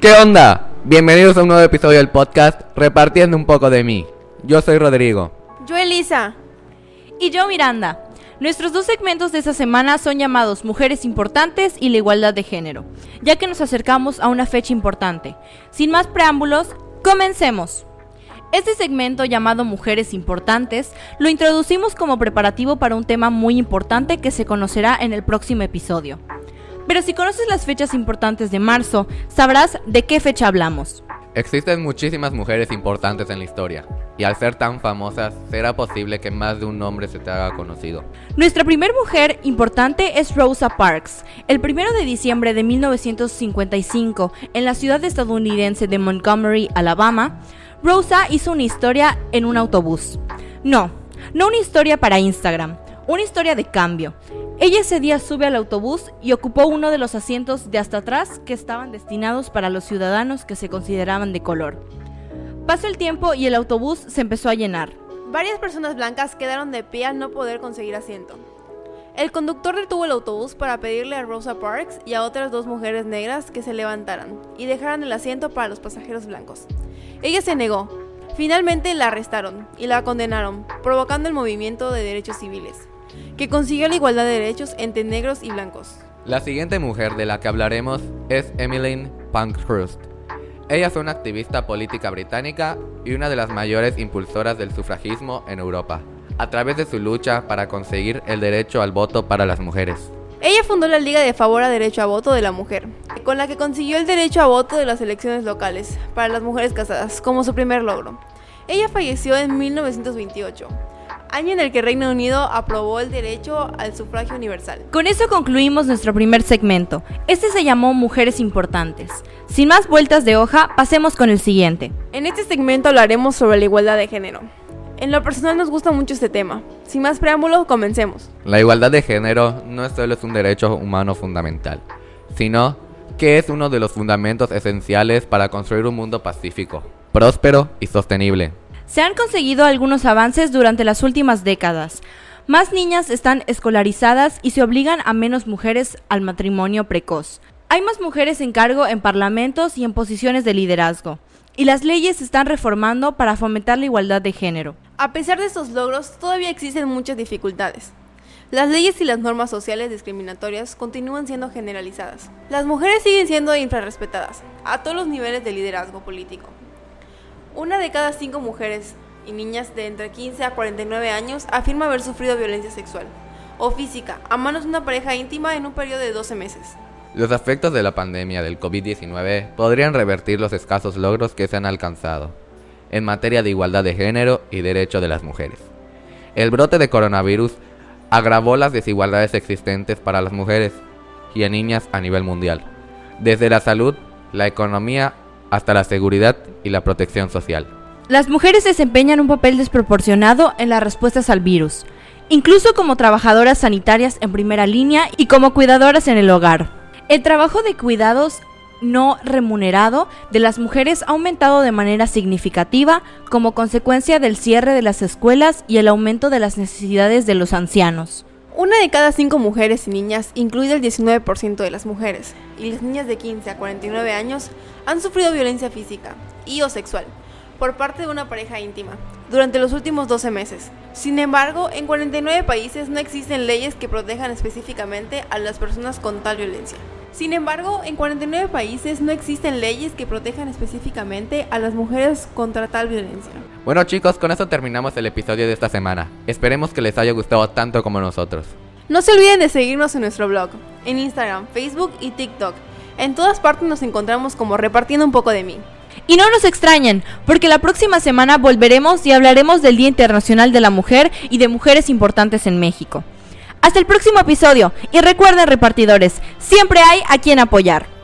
¿Qué onda? Bienvenidos a un nuevo episodio del podcast Repartiendo un poco de mí. Yo soy Rodrigo. Yo Elisa. Y yo Miranda. Nuestros dos segmentos de esta semana son llamados Mujeres Importantes y la Igualdad de Género, ya que nos acercamos a una fecha importante. Sin más preámbulos, comencemos. Este segmento llamado Mujeres Importantes lo introducimos como preparativo para un tema muy importante que se conocerá en el próximo episodio. Pero si conoces las fechas importantes de marzo, sabrás de qué fecha hablamos. Existen muchísimas mujeres importantes en la historia, y al ser tan famosas, será posible que más de un nombre se te haga conocido. Nuestra primera mujer importante es Rosa Parks. El 1 de diciembre de 1955, en la ciudad estadounidense de Montgomery, Alabama, Rosa hizo una historia en un autobús. No, no una historia para Instagram, una historia de cambio. Ella ese día sube al autobús y ocupó uno de los asientos de hasta atrás que estaban destinados para los ciudadanos que se consideraban de color. Pasó el tiempo y el autobús se empezó a llenar. Varias personas blancas quedaron de pie al no poder conseguir asiento. El conductor detuvo el autobús para pedirle a Rosa Parks y a otras dos mujeres negras que se levantaran y dejaran el asiento para los pasajeros blancos. Ella se negó. Finalmente la arrestaron y la condenaron, provocando el movimiento de derechos civiles que consiguió la igualdad de derechos entre negros y blancos. La siguiente mujer de la que hablaremos es Emmeline Pankhurst. Ella fue una activista política británica y una de las mayores impulsoras del sufragismo en Europa, a través de su lucha para conseguir el derecho al voto para las mujeres. Ella fundó la Liga de Favor a Derecho a Voto de la Mujer, con la que consiguió el derecho a voto de las elecciones locales para las mujeres casadas como su primer logro. Ella falleció en 1928 año en el que Reino Unido aprobó el derecho al sufragio universal. Con eso concluimos nuestro primer segmento. Este se llamó Mujeres Importantes. Sin más vueltas de hoja, pasemos con el siguiente. En este segmento hablaremos sobre la igualdad de género. En lo personal nos gusta mucho este tema. Sin más preámbulos, comencemos. La igualdad de género no solo es un derecho humano fundamental, sino que es uno de los fundamentos esenciales para construir un mundo pacífico, próspero y sostenible. Se han conseguido algunos avances durante las últimas décadas. Más niñas están escolarizadas y se obligan a menos mujeres al matrimonio precoz. Hay más mujeres en cargo en parlamentos y en posiciones de liderazgo. Y las leyes se están reformando para fomentar la igualdad de género. A pesar de estos logros, todavía existen muchas dificultades. Las leyes y las normas sociales discriminatorias continúan siendo generalizadas. Las mujeres siguen siendo infrarrespetadas a todos los niveles de liderazgo político. Una de cada cinco mujeres y niñas de entre 15 a 49 años afirma haber sufrido violencia sexual o física a manos de una pareja íntima en un periodo de 12 meses. Los efectos de la pandemia del COVID-19 podrían revertir los escasos logros que se han alcanzado en materia de igualdad de género y derecho de las mujeres. El brote de coronavirus agravó las desigualdades existentes para las mujeres y a niñas a nivel mundial, desde la salud, la economía hasta la seguridad y la protección social. Las mujeres desempeñan un papel desproporcionado en las respuestas al virus, incluso como trabajadoras sanitarias en primera línea y como cuidadoras en el hogar. El trabajo de cuidados no remunerado de las mujeres ha aumentado de manera significativa como consecuencia del cierre de las escuelas y el aumento de las necesidades de los ancianos. Una de cada cinco mujeres y niñas, incluido el 19% de las mujeres, y las niñas de 15 a 49 años, han sufrido violencia física y o sexual por parte de una pareja íntima durante los últimos 12 meses. Sin embargo, en 49 países no existen leyes que protejan específicamente a las personas con tal violencia. Sin embargo, en 49 países no existen leyes que protejan específicamente a las mujeres contra tal violencia. Bueno chicos, con eso terminamos el episodio de esta semana. Esperemos que les haya gustado tanto como nosotros. No se olviden de seguirnos en nuestro blog, en Instagram, Facebook y TikTok. En todas partes nos encontramos como repartiendo un poco de mí. Y no nos extrañen, porque la próxima semana volveremos y hablaremos del Día Internacional de la Mujer y de mujeres importantes en México. Hasta el próximo episodio y recuerden repartidores, siempre hay a quien apoyar.